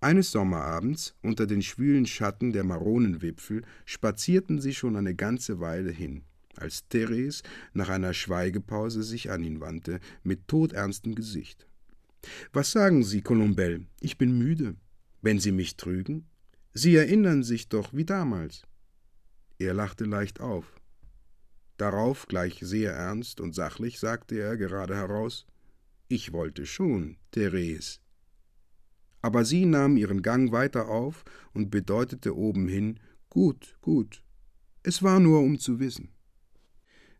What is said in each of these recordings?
Eines Sommerabends, unter den schwülen Schatten der Maronenwipfel, spazierten sie schon eine ganze Weile hin, als Therese nach einer Schweigepause sich an ihn wandte, mit todernstem Gesicht. Was sagen Sie, Colombelle? Ich bin müde. Wenn Sie mich trügen? Sie erinnern sich doch wie damals. Er lachte leicht auf. Darauf, gleich sehr ernst und sachlich, sagte er gerade heraus Ich wollte schon, Therese. Aber sie nahm ihren Gang weiter auf und bedeutete obenhin Gut, gut. Es war nur, um zu wissen.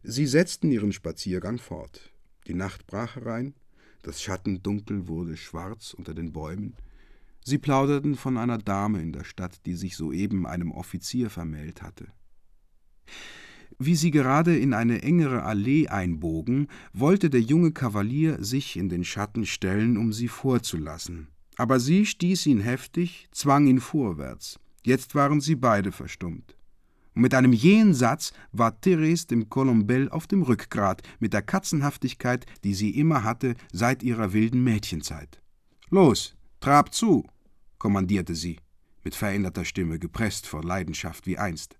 Sie setzten ihren Spaziergang fort. Die Nacht brach herein, das Schattendunkel wurde schwarz unter den Bäumen. Sie plauderten von einer Dame in der Stadt, die sich soeben einem Offizier vermählt hatte. Wie sie gerade in eine engere Allee einbogen, wollte der junge Kavalier sich in den Schatten stellen, um sie vorzulassen. Aber sie stieß ihn heftig, zwang ihn vorwärts. Jetzt waren sie beide verstummt. Und mit einem jähen Satz war Therese dem Colombell auf dem Rückgrat mit der Katzenhaftigkeit, die sie immer hatte seit ihrer wilden Mädchenzeit. Los, trab zu, kommandierte sie, mit veränderter Stimme, gepresst vor Leidenschaft wie einst.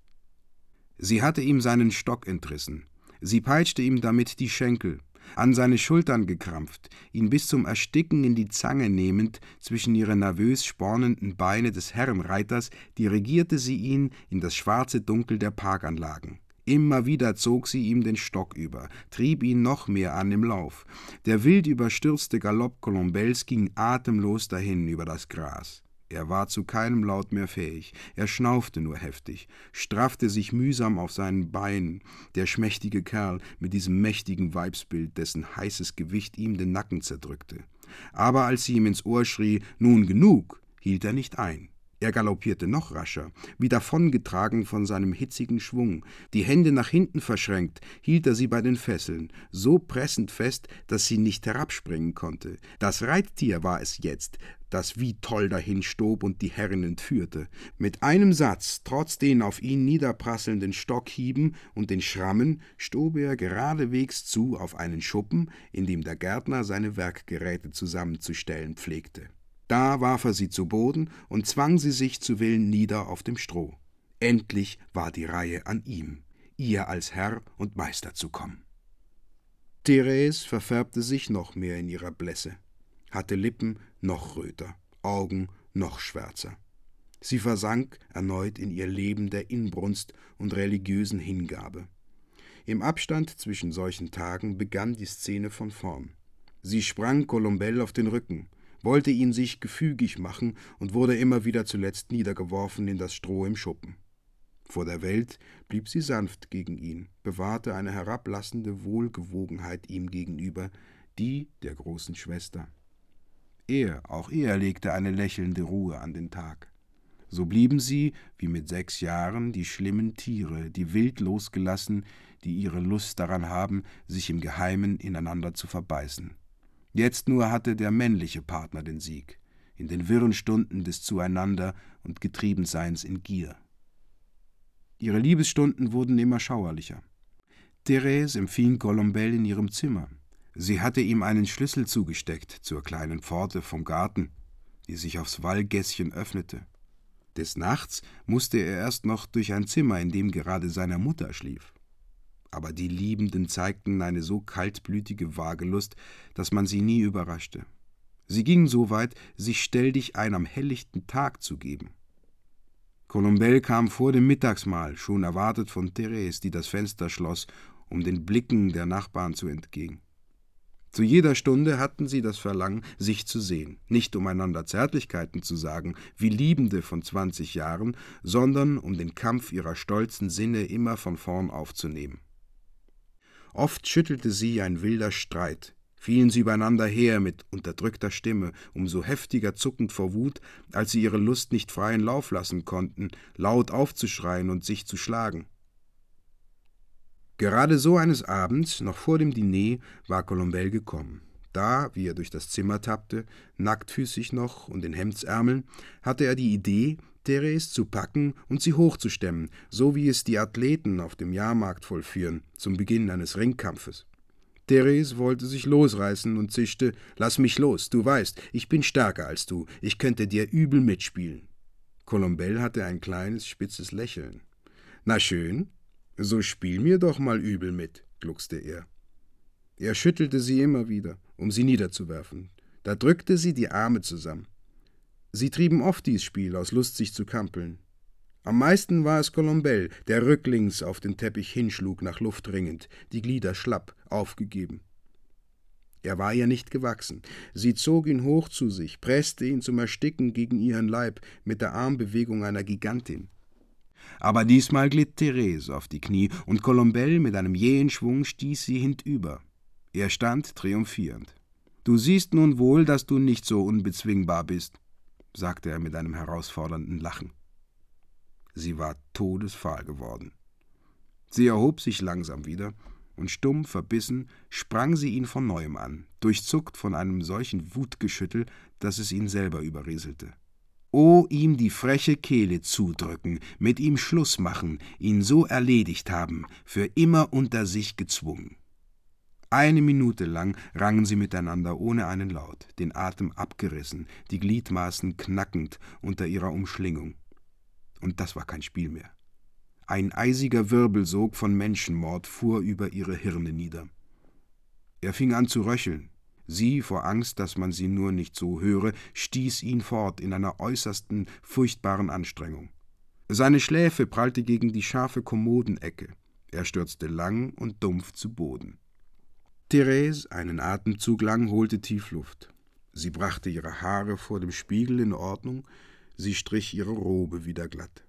Sie hatte ihm seinen Stock entrissen. Sie peitschte ihm damit die Schenkel, an seine Schultern gekrampft, ihn bis zum Ersticken in die Zange nehmend, zwischen ihre nervös spornenden Beine des Herrenreiters dirigierte sie ihn in das schwarze Dunkel der Parkanlagen. Immer wieder zog sie ihm den Stock über, trieb ihn noch mehr an im Lauf. Der wild überstürzte Galopp Colombels ging atemlos dahin über das Gras. Er war zu keinem Laut mehr fähig, er schnaufte nur heftig, straffte sich mühsam auf seinen Beinen, der schmächtige Kerl mit diesem mächtigen Weibsbild, dessen heißes Gewicht ihm den Nacken zerdrückte. Aber als sie ihm ins Ohr schrie, nun genug, hielt er nicht ein. Er galoppierte noch rascher, wie davongetragen von seinem hitzigen Schwung. Die Hände nach hinten verschränkt, hielt er sie bei den Fesseln, so pressend fest, dass sie nicht herabspringen konnte. Das Reittier war es jetzt, das wie toll dahinstob und die Herrin entführte. Mit einem Satz, trotz den auf ihn niederprasselnden Stockhieben und den Schrammen, stob er geradewegs zu auf einen Schuppen, in dem der Gärtner seine Werkgeräte zusammenzustellen pflegte. Da warf er sie zu Boden und zwang sie sich zu Willen nieder auf dem Stroh. Endlich war die Reihe an ihm, ihr als Herr und Meister zu kommen. Therese verfärbte sich noch mehr in ihrer Blässe, hatte Lippen noch röter, Augen noch schwärzer. Sie versank erneut in ihr Leben der Inbrunst und religiösen Hingabe. Im Abstand zwischen solchen Tagen begann die Szene von vorn. Sie sprang Colombell auf den Rücken, wollte ihn sich gefügig machen und wurde immer wieder zuletzt niedergeworfen in das Stroh im Schuppen. Vor der Welt blieb sie sanft gegen ihn, bewahrte eine herablassende Wohlgewogenheit ihm gegenüber, die der großen Schwester. Er, auch er legte eine lächelnde Ruhe an den Tag. So blieben sie, wie mit sechs Jahren, die schlimmen Tiere, die wild losgelassen, die ihre Lust daran haben, sich im Geheimen ineinander zu verbeißen. Jetzt nur hatte der männliche Partner den Sieg, in den wirren Stunden des Zueinander und Getriebenseins in Gier. Ihre Liebesstunden wurden immer schauerlicher. Therese empfing Colombel in ihrem Zimmer. Sie hatte ihm einen Schlüssel zugesteckt zur kleinen Pforte vom Garten, die sich aufs Wallgässchen öffnete. Des Nachts musste er erst noch durch ein Zimmer, in dem gerade seine Mutter schlief aber die Liebenden zeigten eine so kaltblütige Wagelust, dass man sie nie überraschte. Sie gingen so weit, sich stelldig ein am helllichten Tag zu geben. Colombel kam vor dem Mittagsmahl, schon erwartet von Therese, die das Fenster schloss, um den Blicken der Nachbarn zu entgehen. Zu jeder Stunde hatten sie das Verlangen, sich zu sehen, nicht um einander Zärtlichkeiten zu sagen, wie Liebende von zwanzig Jahren, sondern um den Kampf ihrer stolzen Sinne immer von vorn aufzunehmen. Oft schüttelte sie ein wilder Streit, fielen sie übereinander her mit unterdrückter Stimme, umso heftiger zuckend vor Wut, als sie ihre Lust nicht freien Lauf lassen konnten, laut aufzuschreien und sich zu schlagen. Gerade so eines Abends, noch vor dem Diner, war Colombel gekommen. Da, wie er durch das Zimmer tappte, nacktfüßig noch und in Hemdsärmeln, hatte er die Idee, Therese zu packen und sie hochzustemmen, so wie es die Athleten auf dem Jahrmarkt vollführen, zum Beginn eines Ringkampfes. Therese wollte sich losreißen und zischte: Lass mich los, du weißt, ich bin stärker als du, ich könnte dir übel mitspielen. Colombelle hatte ein kleines, spitzes Lächeln. Na schön, so spiel mir doch mal übel mit, gluckste er. Er schüttelte sie immer wieder, um sie niederzuwerfen. Da drückte sie die Arme zusammen. Sie trieben oft dies Spiel aus Lust, sich zu kampeln. Am meisten war es Colombelle, der rücklings auf den Teppich hinschlug, nach Luft ringend, die Glieder schlapp, aufgegeben. Er war ihr nicht gewachsen. Sie zog ihn hoch zu sich, presste ihn zum Ersticken gegen ihren Leib mit der Armbewegung einer Gigantin. Aber diesmal glitt Therese auf die Knie und Colombelle mit einem jähen Schwung stieß sie hintüber. Er stand triumphierend. Du siehst nun wohl, dass du nicht so unbezwingbar bist, sagte er mit einem herausfordernden Lachen. Sie war todesfahl geworden. Sie erhob sich langsam wieder, und stumm verbissen sprang sie ihn von neuem an, durchzuckt von einem solchen Wutgeschüttel, dass es ihn selber überrieselte. O ihm die freche Kehle zudrücken, mit ihm Schluss machen, ihn so erledigt haben, für immer unter sich gezwungen. Eine Minute lang rangen sie miteinander ohne einen Laut, den Atem abgerissen, die Gliedmaßen knackend unter ihrer Umschlingung. Und das war kein Spiel mehr. Ein eisiger Wirbelsog von Menschenmord fuhr über ihre Hirne nieder. Er fing an zu röcheln. Sie, vor Angst, dass man sie nur nicht so höre, stieß ihn fort in einer äußersten, furchtbaren Anstrengung. Seine Schläfe prallte gegen die scharfe Kommodenecke. Er stürzte lang und dumpf zu Boden. Therese, einen Atemzug lang, holte tief Luft. Sie brachte ihre Haare vor dem Spiegel in Ordnung, Sie strich ihre Robe wieder glatt.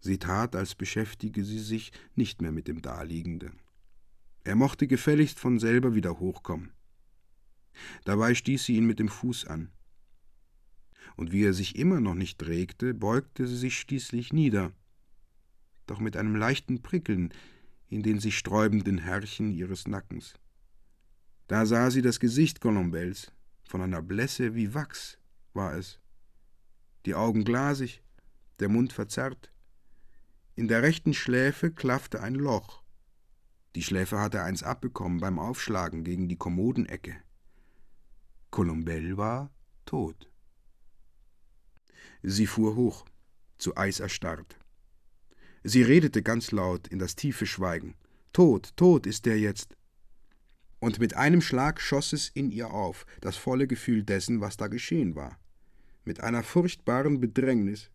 Sie tat, als beschäftige sie sich nicht mehr mit dem Daliegenden. Er mochte gefälligst von selber wieder hochkommen. Dabei stieß sie ihn mit dem Fuß an. Und wie er sich immer noch nicht regte, beugte sie sich schließlich nieder, doch mit einem leichten Prickeln in den sich sträubenden Härchen ihres Nackens. Da sah sie das Gesicht Colombelles, von einer Blässe wie Wachs war es, die Augen glasig, der Mund verzerrt. In der rechten Schläfe klaffte ein Loch. Die Schläfe hatte eins abbekommen beim Aufschlagen gegen die Kommodenecke. Colombelle war tot. Sie fuhr hoch, zu Eis erstarrt. Sie redete ganz laut in das tiefe Schweigen. Tot, tot ist der jetzt. Und mit einem Schlag schoss es in ihr auf, das volle Gefühl dessen, was da geschehen war mit einer furchtbaren Bedrängnis.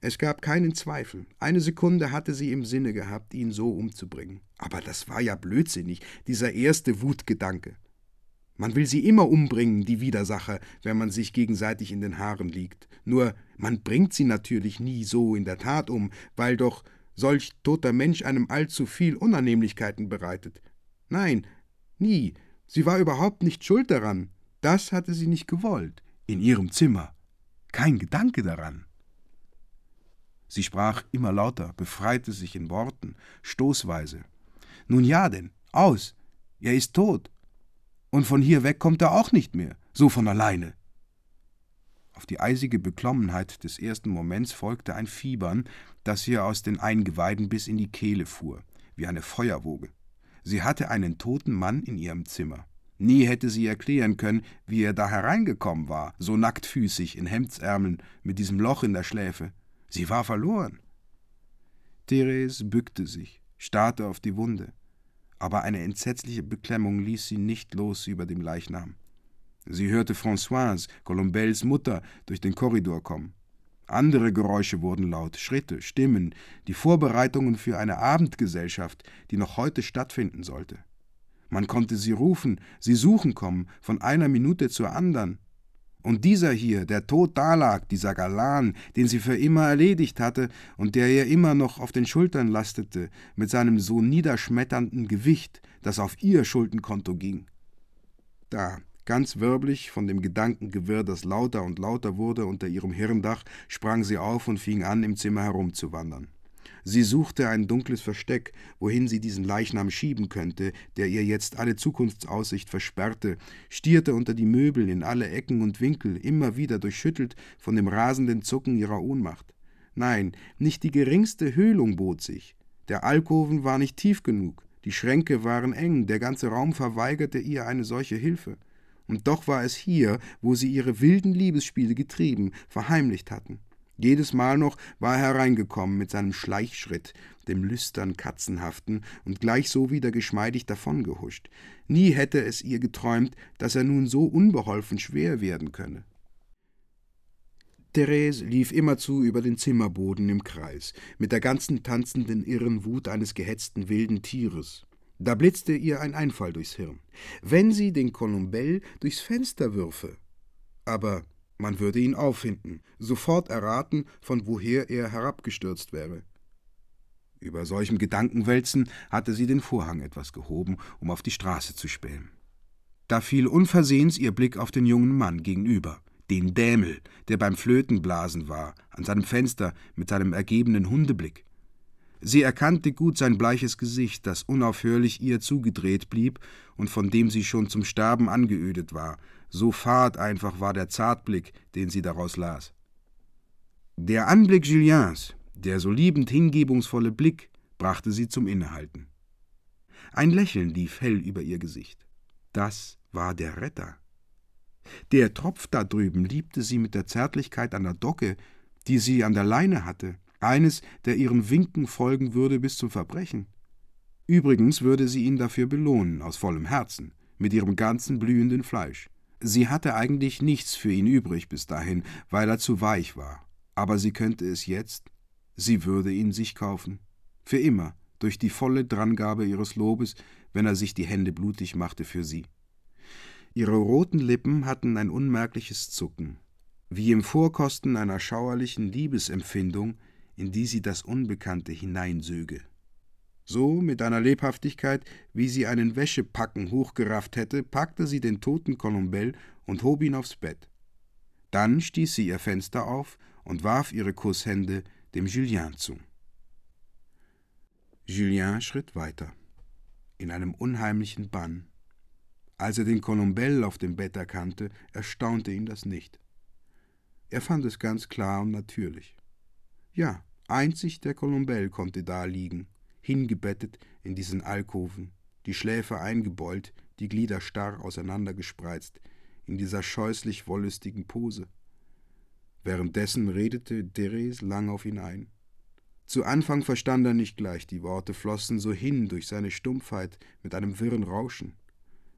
Es gab keinen Zweifel. Eine Sekunde hatte sie im Sinne gehabt, ihn so umzubringen. Aber das war ja blödsinnig, dieser erste Wutgedanke. Man will sie immer umbringen, die Widersacher, wenn man sich gegenseitig in den Haaren liegt. Nur man bringt sie natürlich nie so in der Tat um, weil doch solch toter Mensch einem allzu viel Unannehmlichkeiten bereitet. Nein, nie. Sie war überhaupt nicht schuld daran. Das hatte sie nicht gewollt. In ihrem Zimmer kein Gedanke daran. Sie sprach immer lauter, befreite sich in Worten, stoßweise. Nun ja denn, aus, er ist tot. Und von hier weg kommt er auch nicht mehr, so von alleine. Auf die eisige Beklommenheit des ersten Moments folgte ein Fiebern, das ihr aus den Eingeweiden bis in die Kehle fuhr, wie eine Feuerwoge. Sie hatte einen toten Mann in ihrem Zimmer. Nie hätte sie erklären können, wie er da hereingekommen war, so nacktfüßig in Hemdsärmeln, mit diesem Loch in der Schläfe. Sie war verloren. Therese bückte sich, starrte auf die Wunde, aber eine entsetzliche Beklemmung ließ sie nicht los über dem Leichnam. Sie hörte Françoise, Colombelles Mutter, durch den Korridor kommen. Andere Geräusche wurden laut, Schritte, Stimmen, die Vorbereitungen für eine Abendgesellschaft, die noch heute stattfinden sollte. Man konnte sie rufen, sie suchen kommen, von einer Minute zur andern. Und dieser hier, der tot dalag, dieser Galan, den sie für immer erledigt hatte und der ihr immer noch auf den Schultern lastete, mit seinem so niederschmetternden Gewicht, das auf ihr Schuldenkonto ging. Da, ganz wirbelig von dem Gedankengewirr, das lauter und lauter wurde unter ihrem Hirndach, sprang sie auf und fing an, im Zimmer herumzuwandern. Sie suchte ein dunkles Versteck, wohin sie diesen Leichnam schieben könnte, der ihr jetzt alle Zukunftsaussicht versperrte, stierte unter die Möbel in alle Ecken und Winkel, immer wieder durchschüttelt von dem rasenden Zucken ihrer Ohnmacht. Nein, nicht die geringste Höhlung bot sich. Der Alkoven war nicht tief genug, Die Schränke waren eng, der ganze Raum verweigerte ihr eine solche Hilfe. Und doch war es hier, wo sie ihre wilden Liebesspiele getrieben, verheimlicht hatten. Jedes Mal noch war er hereingekommen mit seinem Schleichschritt, dem lüstern Katzenhaften, und gleich so wieder geschmeidig davongehuscht. Nie hätte es ihr geträumt, dass er nun so unbeholfen schwer werden könne. Therese lief immerzu über den Zimmerboden im Kreis, mit der ganzen tanzenden irren Wut eines gehetzten wilden Tieres. Da blitzte ihr ein Einfall durchs Hirn. Wenn sie den Colombell durchs Fenster würfe. Aber man würde ihn auffinden, sofort erraten, von woher er herabgestürzt wäre. Über solchem Gedankenwälzen hatte sie den Vorhang etwas gehoben, um auf die Straße zu spähen. Da fiel unversehens ihr Blick auf den jungen Mann gegenüber, den Dämel, der beim Flötenblasen war, an seinem Fenster mit seinem ergebenen Hundeblick. Sie erkannte gut sein bleiches Gesicht, das unaufhörlich ihr zugedreht blieb und von dem sie schon zum Sterben angeödet war, so fad einfach war der Zartblick, den sie daraus las. Der Anblick Juliens, der so liebend hingebungsvolle Blick, brachte sie zum Innehalten. Ein Lächeln lief hell über ihr Gesicht. Das war der Retter. Der Tropf da drüben liebte sie mit der Zärtlichkeit einer Docke, die sie an der Leine hatte, eines, der ihren Winken folgen würde bis zum Verbrechen. Übrigens würde sie ihn dafür belohnen, aus vollem Herzen, mit ihrem ganzen blühenden Fleisch. Sie hatte eigentlich nichts für ihn übrig bis dahin, weil er zu weich war. Aber sie könnte es jetzt, sie würde ihn sich kaufen. Für immer, durch die volle Drangabe ihres Lobes, wenn er sich die Hände blutig machte für sie. Ihre roten Lippen hatten ein unmerkliches Zucken, wie im Vorkosten einer schauerlichen Liebesempfindung, in die sie das Unbekannte hineinsöge. So, mit einer Lebhaftigkeit, wie sie einen Wäschepacken hochgerafft hätte, packte sie den toten Colombell und hob ihn aufs Bett. Dann stieß sie ihr Fenster auf und warf ihre Kusshände dem Julien zu. Julien schritt weiter, in einem unheimlichen Bann. Als er den Colombell auf dem Bett erkannte, erstaunte ihn das nicht. Er fand es ganz klar und natürlich. Ja, einzig der Colombell konnte da liegen, hingebettet in diesen Alkoven, die Schläfe eingebeult, die Glieder starr auseinandergespreizt, in dieser scheußlich wollüstigen Pose. Währenddessen redete Therese lang auf ihn ein. Zu Anfang verstand er nicht gleich, die Worte flossen so hin durch seine Stumpfheit mit einem wirren Rauschen.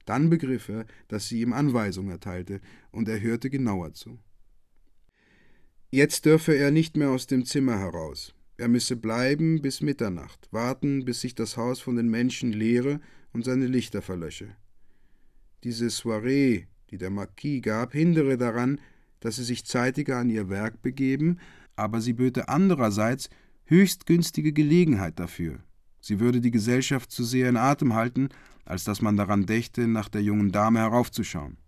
Dann begriff er, dass sie ihm Anweisung erteilte, und er hörte genauer zu. Jetzt dürfe er nicht mehr aus dem Zimmer heraus. Er müsse bleiben bis Mitternacht, warten, bis sich das Haus von den Menschen leere und seine Lichter verlösche. Diese Soiree, die der Marquis gab, hindere daran, dass sie sich zeitiger an ihr Werk begeben, aber sie böte andererseits höchst günstige Gelegenheit dafür. Sie würde die Gesellschaft zu sehr in Atem halten, als dass man daran dächte, nach der jungen Dame heraufzuschauen.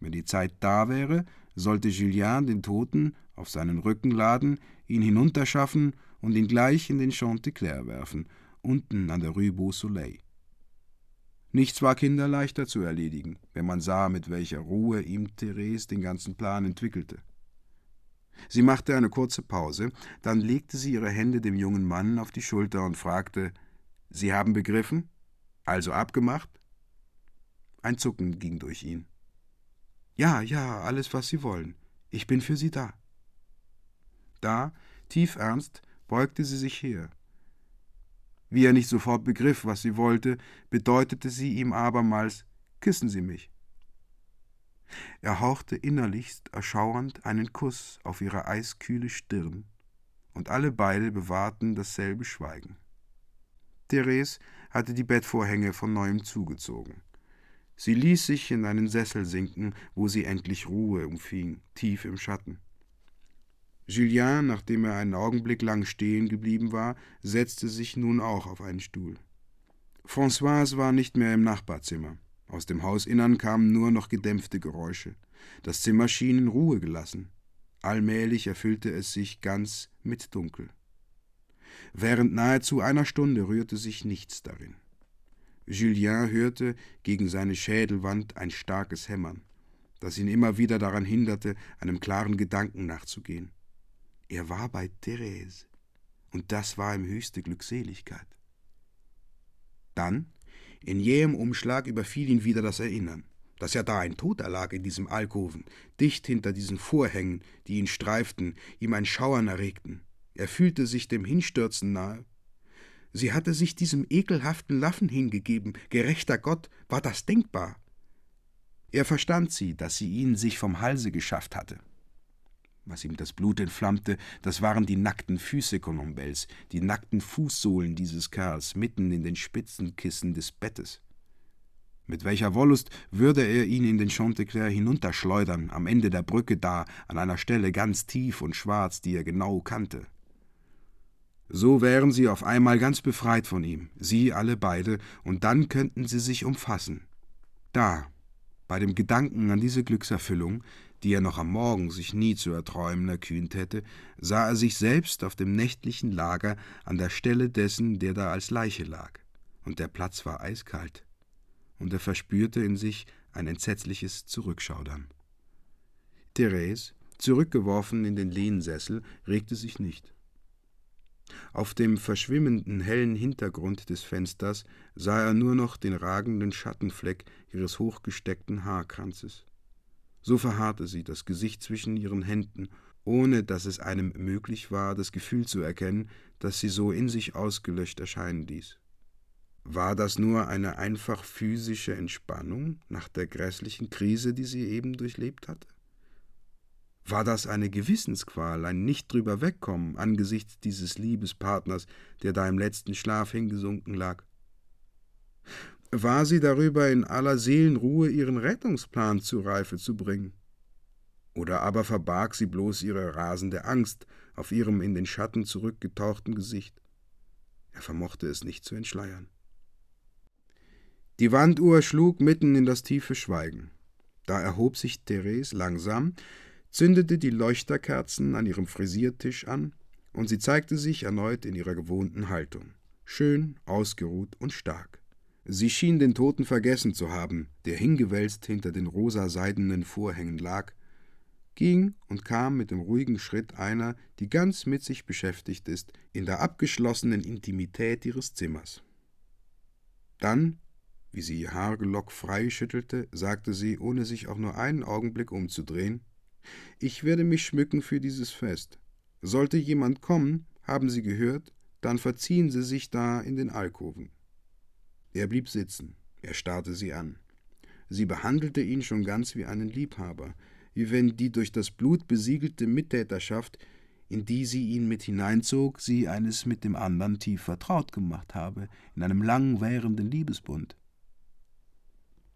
Wenn die Zeit da wäre, sollte Julien den Toten auf seinen Rücken laden, ihn hinunterschaffen und ihn gleich in den Chanticleer werfen, unten an der Rue Beau Soleil. Nichts war kinderleichter zu erledigen, wenn man sah, mit welcher Ruhe ihm Therese den ganzen Plan entwickelte. Sie machte eine kurze Pause, dann legte sie ihre Hände dem jungen Mann auf die Schulter und fragte Sie haben begriffen? Also abgemacht? Ein Zucken ging durch ihn. Ja, ja, alles, was Sie wollen. Ich bin für Sie da. Da, tief ernst, beugte sie sich her. Wie er nicht sofort begriff, was sie wollte, bedeutete sie ihm abermals Küssen Sie mich. Er hauchte innerlichst erschauernd einen Kuss auf ihre eiskühle Stirn, und alle beide bewahrten dasselbe Schweigen. Therese hatte die Bettvorhänge von neuem zugezogen. Sie ließ sich in einen Sessel sinken, wo sie endlich Ruhe umfing, tief im Schatten. Julien, nachdem er einen Augenblick lang stehen geblieben war, setzte sich nun auch auf einen Stuhl. Françoise war nicht mehr im Nachbarzimmer. Aus dem Hausinnern kamen nur noch gedämpfte Geräusche. Das Zimmer schien in Ruhe gelassen. Allmählich erfüllte es sich ganz mit Dunkel. Während nahezu einer Stunde rührte sich nichts darin. Julien hörte gegen seine Schädelwand ein starkes Hämmern, das ihn immer wieder daran hinderte, einem klaren Gedanken nachzugehen. Er war bei Therese, und das war ihm höchste Glückseligkeit. Dann, in jähem Umschlag, überfiel ihn wieder das Erinnern, dass er da ein Toter lag in diesem Alkoven, dicht hinter diesen Vorhängen, die ihn streiften, ihm ein Schauern erregten. Er fühlte sich dem Hinstürzen nahe. Sie hatte sich diesem ekelhaften Laffen hingegeben. Gerechter Gott, war das denkbar? Er verstand sie, dass sie ihn sich vom Halse geschafft hatte. Was ihm das Blut entflammte, das waren die nackten Füße Colombels, die nackten Fußsohlen dieses Kerls mitten in den Spitzenkissen des Bettes. Mit welcher Wollust würde er ihn in den Chanteclair hinunterschleudern, am Ende der Brücke da, an einer Stelle ganz tief und schwarz, die er genau kannte. So wären sie auf einmal ganz befreit von ihm, sie alle beide, und dann könnten sie sich umfassen. Da, bei dem Gedanken an diese Glückserfüllung, die er noch am Morgen sich nie zu erträumen erkühnt hätte, sah er sich selbst auf dem nächtlichen Lager an der Stelle dessen, der da als Leiche lag, und der Platz war eiskalt, und er verspürte in sich ein entsetzliches Zurückschaudern. Therese, zurückgeworfen in den Lehnsessel, regte sich nicht. Auf dem verschwimmenden hellen Hintergrund des Fensters sah er nur noch den ragenden Schattenfleck ihres hochgesteckten Haarkranzes. So verharrte sie, das Gesicht zwischen ihren Händen, ohne dass es einem möglich war, das Gefühl zu erkennen, das sie so in sich ausgelöscht erscheinen ließ. War das nur eine einfach physische Entspannung nach der grässlichen Krise, die sie eben durchlebt hatte? War das eine Gewissensqual, ein nicht drüber wegkommen angesichts dieses Liebespartners, der da im letzten Schlaf hingesunken lag? War sie darüber in aller Seelenruhe ihren Rettungsplan zu Reife zu bringen? Oder aber verbarg sie bloß ihre rasende Angst auf ihrem in den Schatten zurückgetauchten Gesicht? Er vermochte es nicht zu entschleiern. Die Wanduhr schlug mitten in das tiefe Schweigen. Da erhob sich Therese langsam, zündete die Leuchterkerzen an ihrem Frisiertisch an, und sie zeigte sich erneut in ihrer gewohnten Haltung, schön, ausgeruht und stark. Sie schien den Toten vergessen zu haben, der hingewälzt hinter den rosa-seidenen Vorhängen lag, ging und kam mit dem ruhigen Schritt einer, die ganz mit sich beschäftigt ist, in der abgeschlossenen Intimität ihres Zimmers. Dann, wie sie ihr Haargelock frei schüttelte, sagte sie, ohne sich auch nur einen Augenblick umzudrehen Ich werde mich schmücken für dieses Fest. Sollte jemand kommen, haben Sie gehört, dann verziehen Sie sich da in den Alkoven. Er blieb sitzen, er starrte sie an. Sie behandelte ihn schon ganz wie einen Liebhaber, wie wenn die durch das Blut besiegelte Mittäterschaft, in die sie ihn mit hineinzog, sie eines mit dem andern tief vertraut gemacht habe, in einem lang währenden Liebesbund.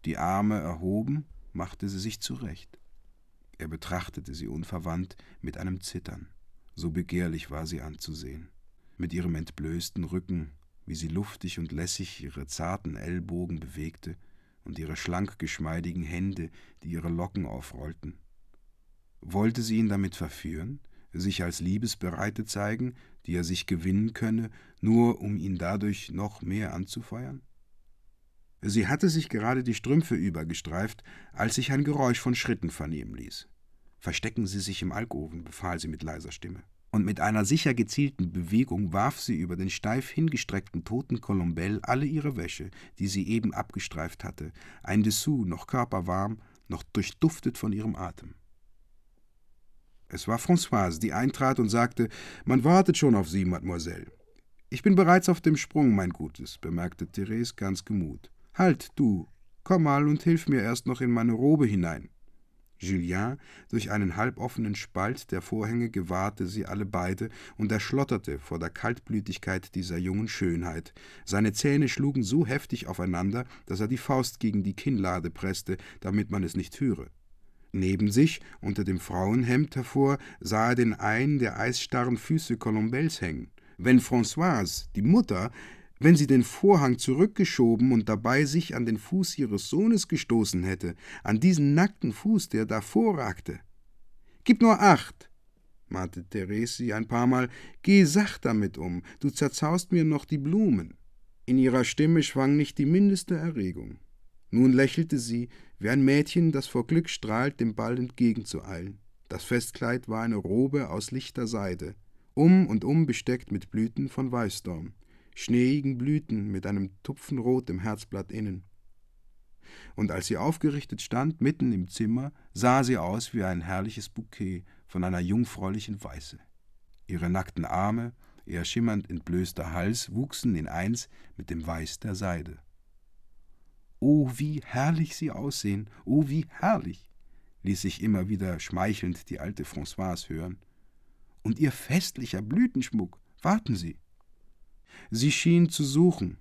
Die Arme erhoben, machte sie sich zurecht. Er betrachtete sie unverwandt mit einem Zittern, so begehrlich war sie anzusehen, mit ihrem entblößten Rücken, wie sie luftig und lässig ihre zarten Ellbogen bewegte und ihre schlank geschmeidigen Hände, die ihre Locken aufrollten. Wollte sie ihn damit verführen, sich als Liebesbereite zeigen, die er sich gewinnen könne, nur um ihn dadurch noch mehr anzufeuern? Sie hatte sich gerade die Strümpfe übergestreift, als sich ein Geräusch von Schritten vernehmen ließ. Verstecken Sie sich im Alkoven, befahl sie mit leiser Stimme und mit einer sicher gezielten Bewegung warf sie über den steif hingestreckten toten Colombell alle ihre Wäsche, die sie eben abgestreift hatte, ein Dessous, noch körperwarm, noch durchduftet von ihrem Atem. Es war Françoise, die eintrat und sagte: Man wartet schon auf Sie, Mademoiselle. Ich bin bereits auf dem Sprung, mein Gutes, bemerkte Therese ganz gemut. Halt, du, komm mal und hilf mir erst noch in meine Robe hinein. Julien durch einen halboffenen Spalt der Vorhänge gewahrte sie alle beide und er schlotterte vor der Kaltblütigkeit dieser jungen Schönheit. Seine Zähne schlugen so heftig aufeinander, dass er die Faust gegen die Kinnlade presste, damit man es nicht höre. Neben sich, unter dem Frauenhemd hervor, sah er den einen der eisstarren Füße Colombels hängen. Wenn Françoise, die Mutter, wenn sie den Vorhang zurückgeschoben und dabei sich an den Fuß ihres Sohnes gestoßen hätte, an diesen nackten Fuß, der da vorragte. Gib nur acht, mahnte Therese ein paar Mal, geh sacht damit um, du zerzaust mir noch die Blumen. In ihrer Stimme schwang nicht die mindeste Erregung. Nun lächelte sie, wie ein Mädchen, das vor Glück strahlt, dem Ball entgegenzueilen. Das Festkleid war eine Robe aus lichter Seide, um und um besteckt mit Blüten von Weißdorn. Schneeigen Blüten mit einem Tupfenrot im Herzblatt innen. Und als sie aufgerichtet stand, mitten im Zimmer, sah sie aus wie ein herrliches Bouquet von einer jungfräulichen Weiße. Ihre nackten Arme, ihr schimmernd entblößter Hals wuchsen in eins mit dem Weiß der Seide. Oh, wie herrlich sie aussehen, oh, wie herrlich, ließ sich immer wieder schmeichelnd die alte Françoise hören. Und ihr festlicher Blütenschmuck, warten Sie. Sie schien zu suchen,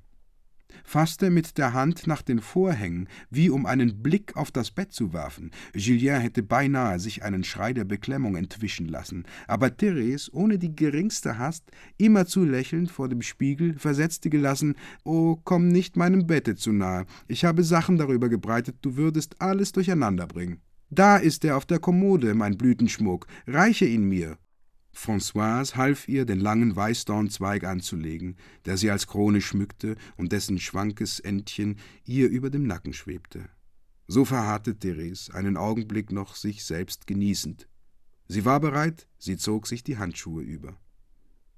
fasste mit der Hand nach den Vorhängen, wie um einen Blick auf das Bett zu werfen. Julien hätte beinahe sich einen Schrei der Beklemmung entwischen lassen, aber Therese, ohne die geringste Hast, immerzu lächelnd vor dem Spiegel, versetzte gelassen: Oh, komm nicht meinem Bette zu nahe. Ich habe Sachen darüber gebreitet, du würdest alles durcheinander bringen. Da ist er auf der Kommode, mein Blütenschmuck. Reiche ihn mir. Françoise half ihr, den langen Weißdornzweig anzulegen, der sie als Krone schmückte und dessen schwankes Endchen ihr über dem Nacken schwebte. So verharrte Therese einen Augenblick noch sich selbst genießend. Sie war bereit, sie zog sich die Handschuhe über.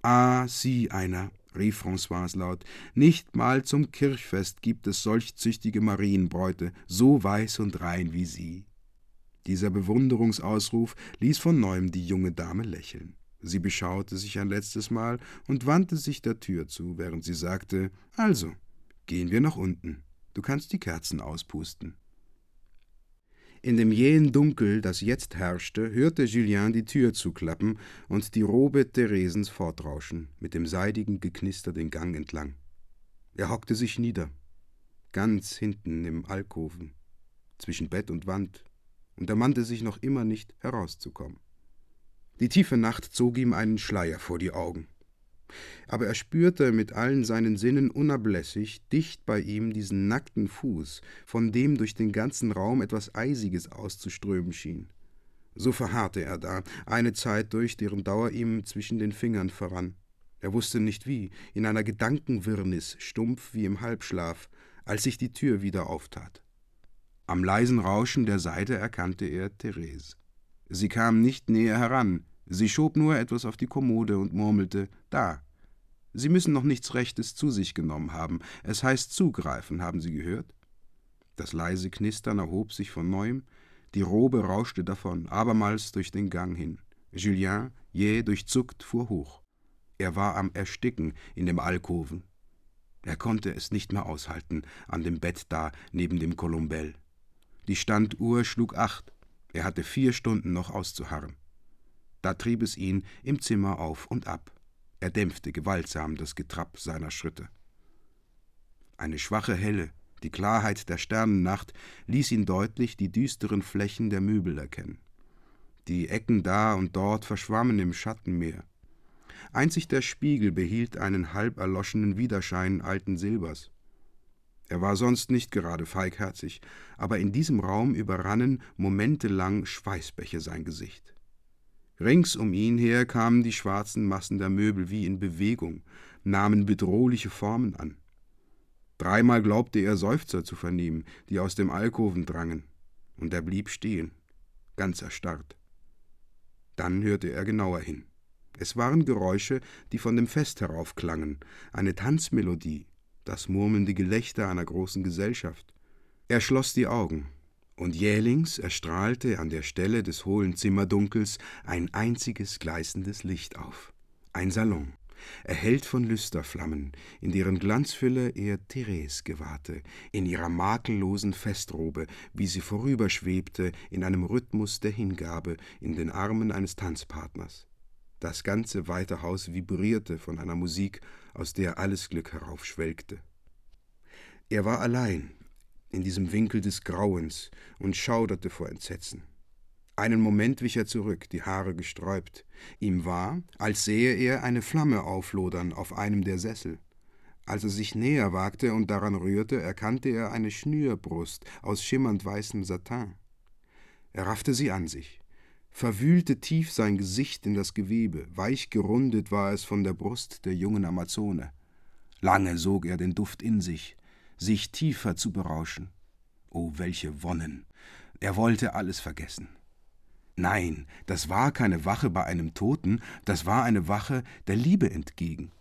Ah, sieh einer, rief Françoise laut, nicht mal zum Kirchfest gibt es solch züchtige Marienbräute, so weiß und rein wie sie. Dieser Bewunderungsausruf ließ von neuem die junge Dame lächeln. Sie beschaute sich ein letztes Mal und wandte sich der Tür zu, während sie sagte Also, gehen wir nach unten. Du kannst die Kerzen auspusten. In dem jähen Dunkel, das jetzt herrschte, hörte Julien die Tür zuklappen und die Robe Theresens fortrauschen, mit dem seidigen Geknister den Gang entlang. Er hockte sich nieder, ganz hinten im Alkoven, zwischen Bett und Wand, und ermannte sich noch immer nicht herauszukommen. Die tiefe Nacht zog ihm einen Schleier vor die Augen. Aber er spürte mit allen seinen Sinnen unablässig dicht bei ihm diesen nackten Fuß, von dem durch den ganzen Raum etwas Eisiges auszuströmen schien. So verharrte er da, eine Zeit durch, deren Dauer ihm zwischen den Fingern verrann. Er wusste nicht wie, in einer Gedankenwirrnis, stumpf wie im Halbschlaf, als sich die Tür wieder auftat. Am leisen Rauschen der Seite erkannte er Therese. Sie kam nicht näher heran, Sie schob nur etwas auf die Kommode und murmelte Da. Sie müssen noch nichts Rechtes zu sich genommen haben. Es heißt zugreifen, haben Sie gehört? Das leise Knistern erhob sich von neuem, die Robe rauschte davon, abermals durch den Gang hin. Julien, jäh durchzuckt, fuhr hoch. Er war am Ersticken in dem Alkoven. Er konnte es nicht mehr aushalten, an dem Bett da neben dem Kolumbell. Die Standuhr schlug acht. Er hatte vier Stunden noch auszuharren. Da trieb es ihn im Zimmer auf und ab. Er dämpfte gewaltsam das Getrapp seiner Schritte. Eine schwache Helle, die Klarheit der Sternennacht, ließ ihn deutlich die düsteren Flächen der Möbel erkennen. Die Ecken da und dort verschwammen im Schattenmeer. Einzig der Spiegel behielt einen halb erloschenen Widerschein alten Silbers. Er war sonst nicht gerade feigherzig, aber in diesem Raum überrannen momentelang Schweißbäche sein Gesicht. Rings um ihn her kamen die schwarzen Massen der Möbel wie in Bewegung, nahmen bedrohliche Formen an. Dreimal glaubte er Seufzer zu vernehmen, die aus dem Alkoven drangen, und er blieb stehen, ganz erstarrt. Dann hörte er genauer hin. Es waren Geräusche, die von dem Fest heraufklangen, eine Tanzmelodie, das murmelnde Gelächter einer großen Gesellschaft. Er schloss die Augen, und jählings erstrahlte an der Stelle des hohlen Zimmerdunkels ein einziges gleißendes Licht auf. Ein Salon, erhellt von Lüsterflammen, in deren Glanzfülle er Therese gewahrte, in ihrer makellosen Festrobe, wie sie vorüberschwebte in einem Rhythmus der Hingabe in den Armen eines Tanzpartners. Das ganze weite Haus vibrierte von einer Musik, aus der alles Glück heraufschwelgte. Er war allein in diesem Winkel des Grauens und schauderte vor Entsetzen. Einen Moment wich er zurück, die Haare gesträubt. Ihm war, als sähe er eine Flamme auflodern auf einem der Sessel. Als er sich näher wagte und daran rührte, erkannte er eine Schnürbrust aus schimmernd weißem Satin. Er raffte sie an sich, verwühlte tief sein Gesicht in das Gewebe, weich gerundet war es von der Brust der jungen Amazone. Lange sog er den Duft in sich, sich tiefer zu berauschen. Oh, welche Wonnen! Er wollte alles vergessen. Nein, das war keine Wache bei einem Toten, das war eine Wache der Liebe entgegen.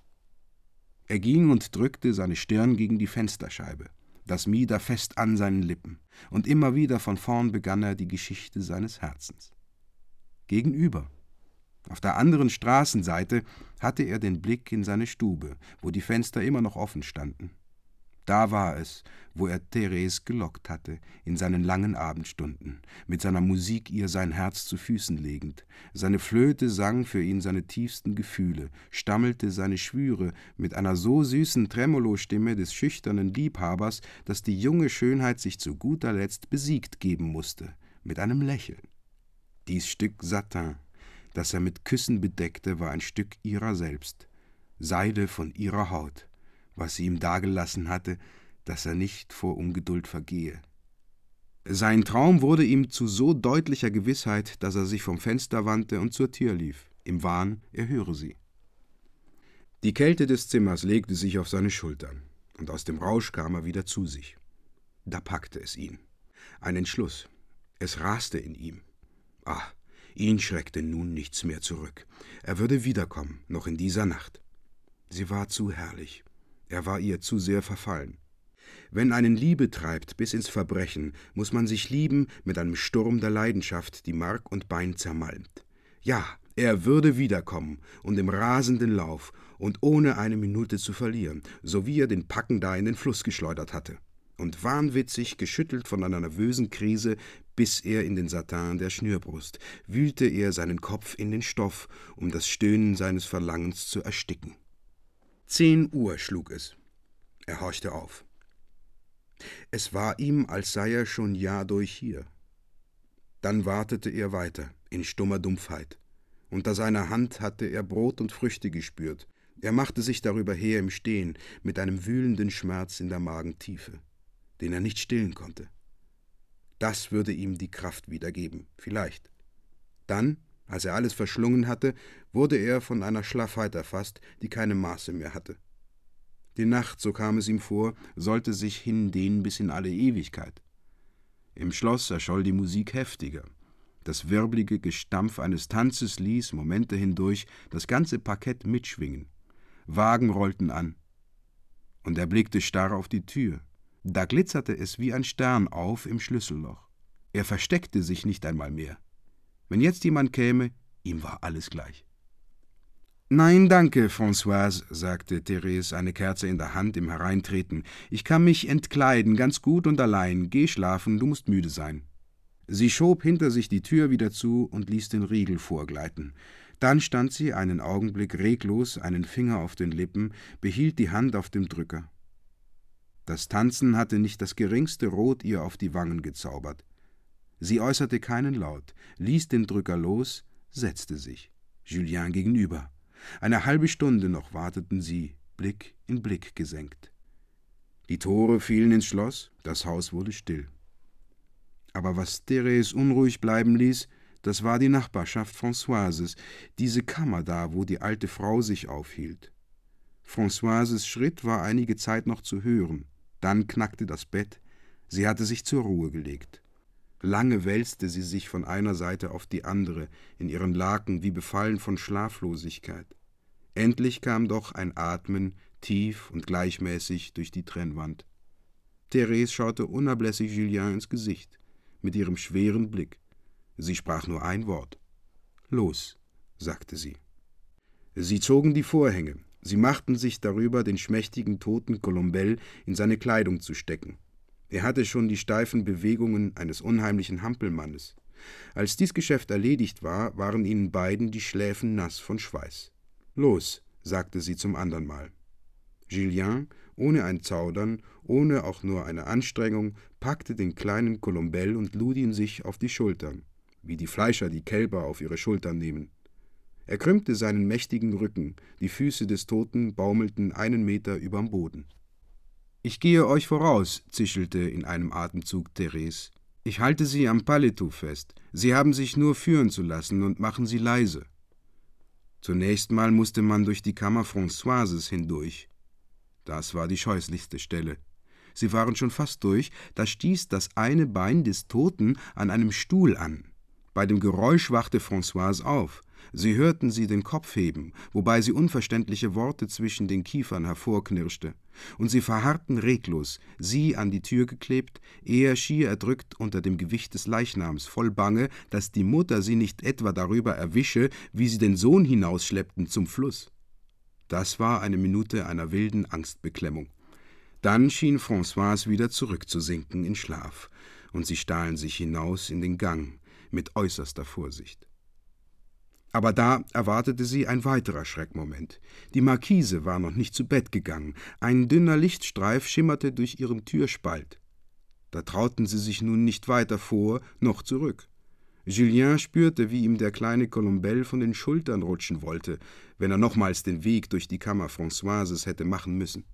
Er ging und drückte seine Stirn gegen die Fensterscheibe, das Mieder fest an seinen Lippen, und immer wieder von vorn begann er die Geschichte seines Herzens. Gegenüber, auf der anderen Straßenseite, hatte er den Blick in seine Stube, wo die Fenster immer noch offen standen. Da war es, wo er Therese gelockt hatte, in seinen langen Abendstunden, mit seiner Musik ihr sein Herz zu Füßen legend. Seine Flöte sang für ihn seine tiefsten Gefühle, stammelte seine Schwüre mit einer so süßen Tremolostimme des schüchternen Liebhabers, dass die junge Schönheit sich zu guter Letzt besiegt geben musste, mit einem Lächeln. Dies Stück Satin, das er mit Küssen bedeckte, war ein Stück ihrer selbst, Seide von ihrer Haut was sie ihm dagelassen hatte, dass er nicht vor Ungeduld vergehe. Sein Traum wurde ihm zu so deutlicher Gewissheit, dass er sich vom Fenster wandte und zur Tür lief, im Wahn, er höre sie. Die Kälte des Zimmers legte sich auf seine Schultern, und aus dem Rausch kam er wieder zu sich. Da packte es ihn. Ein Entschluss. Es raste in ihm. Ah, ihn schreckte nun nichts mehr zurück. Er würde wiederkommen, noch in dieser Nacht. Sie war zu herrlich. Er war ihr zu sehr verfallen. Wenn einen Liebe treibt bis ins Verbrechen, muss man sich lieben mit einem Sturm der Leidenschaft, die Mark und Bein zermalmt. Ja, er würde wiederkommen und im rasenden Lauf und ohne eine Minute zu verlieren, so wie er den Packen da in den Fluss geschleudert hatte. Und wahnwitzig, geschüttelt von einer nervösen Krise, biss er in den Satin der Schnürbrust, wühlte er seinen Kopf in den Stoff, um das Stöhnen seines Verlangens zu ersticken. Zehn Uhr schlug es. Er horchte auf. Es war ihm, als sei er schon Jahr durch hier. Dann wartete er weiter, in stummer Dumpfheit. Unter seiner Hand hatte er Brot und Früchte gespürt. Er machte sich darüber her im Stehen, mit einem wühlenden Schmerz in der Magentiefe, den er nicht stillen konnte. Das würde ihm die Kraft wiedergeben, vielleicht. Dann, als er alles verschlungen hatte, wurde er von einer Schlaffheit erfasst, die keine Maße mehr hatte. Die Nacht, so kam es ihm vor, sollte sich hindehnen bis in alle Ewigkeit. Im Schloss erscholl die Musik heftiger. Das wirblige Gestampf eines Tanzes ließ Momente hindurch das ganze Parkett mitschwingen. Wagen rollten an. Und er blickte starr auf die Tür. Da glitzerte es wie ein Stern auf im Schlüsselloch. Er versteckte sich nicht einmal mehr. Wenn jetzt jemand käme, ihm war alles gleich. Nein, danke, Françoise, sagte Therese, eine Kerze in der Hand im Hereintreten. Ich kann mich entkleiden, ganz gut und allein. Geh schlafen, du musst müde sein. Sie schob hinter sich die Tür wieder zu und ließ den Riegel vorgleiten. Dann stand sie einen Augenblick reglos, einen Finger auf den Lippen, behielt die Hand auf dem Drücker. Das Tanzen hatte nicht das geringste Rot ihr auf die Wangen gezaubert. Sie äußerte keinen Laut, ließ den Drücker los, setzte sich. Julien gegenüber. Eine halbe Stunde noch warteten sie, Blick in Blick gesenkt. Die Tore fielen ins Schloss, das Haus wurde still. Aber was Therese unruhig bleiben ließ, das war die Nachbarschaft Françoises, diese Kammer da, wo die alte Frau sich aufhielt. Françoises Schritt war einige Zeit noch zu hören, dann knackte das Bett, sie hatte sich zur Ruhe gelegt. Lange wälzte sie sich von einer Seite auf die andere in ihren Laken wie befallen von Schlaflosigkeit. Endlich kam doch ein Atmen tief und gleichmäßig durch die Trennwand. Therese schaute unablässig Julien ins Gesicht, mit ihrem schweren Blick. Sie sprach nur ein Wort. Los, sagte sie. Sie zogen die Vorhänge, sie machten sich darüber, den schmächtigen toten Colombell in seine Kleidung zu stecken. Er hatte schon die steifen Bewegungen eines unheimlichen Hampelmannes. Als dies Geschäft erledigt war, waren ihnen beiden die Schläfen nass von Schweiß. Los, sagte sie zum andern Mal. Julien, ohne ein Zaudern, ohne auch nur eine Anstrengung, packte den kleinen Colombell und lud ihn sich auf die Schultern, wie die Fleischer die Kälber auf ihre Schultern nehmen. Er krümmte seinen mächtigen Rücken, die Füße des Toten baumelten einen Meter überm Boden. Ich gehe euch voraus, zischelte in einem Atemzug Therese. Ich halte Sie am Paletot fest. Sie haben sich nur führen zu lassen und machen Sie leise. Zunächst mal musste man durch die Kammer Françoises hindurch. Das war die scheußlichste Stelle. Sie waren schon fast durch, da stieß das eine Bein des Toten an einem Stuhl an. Bei dem Geräusch wachte Françoise auf. Sie hörten sie den Kopf heben, wobei sie unverständliche Worte zwischen den Kiefern hervorknirschte. Und sie verharrten reglos, sie an die Tür geklebt, er schier erdrückt unter dem Gewicht des Leichnams, voll Bange, dass die Mutter sie nicht etwa darüber erwische, wie sie den Sohn hinausschleppten zum Fluss. Das war eine Minute einer wilden Angstbeklemmung. Dann schien Françoise wieder zurückzusinken in Schlaf, und sie stahlen sich hinaus in den Gang mit äußerster Vorsicht. Aber da erwartete sie ein weiterer Schreckmoment. Die Markise war noch nicht zu Bett gegangen. Ein dünner Lichtstreif schimmerte durch ihren Türspalt. Da trauten sie sich nun nicht weiter vor noch zurück. Julien spürte, wie ihm der kleine Colombel von den Schultern rutschen wollte, wenn er nochmals den Weg durch die Kammer Françoises hätte machen müssen.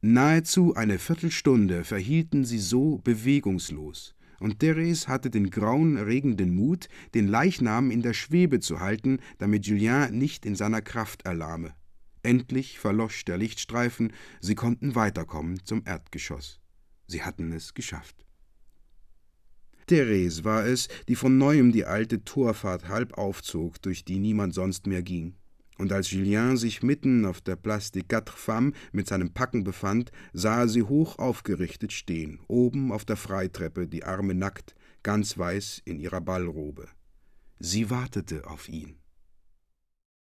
Nahezu eine Viertelstunde verhielten sie so bewegungslos und Therese hatte den grauenerregenden Mut, den Leichnam in der Schwebe zu halten, damit Julien nicht in seiner Kraft erlahme. Endlich verlosch der Lichtstreifen, sie konnten weiterkommen zum Erdgeschoss. Sie hatten es geschafft. Therese war es, die von neuem die alte Torfahrt halb aufzog, durch die niemand sonst mehr ging. Und als Julien sich mitten auf der Place des Quatre Femmes mit seinem Packen befand, sah er sie hoch aufgerichtet stehen, oben auf der Freitreppe, die Arme nackt, ganz weiß in ihrer Ballrobe. Sie wartete auf ihn.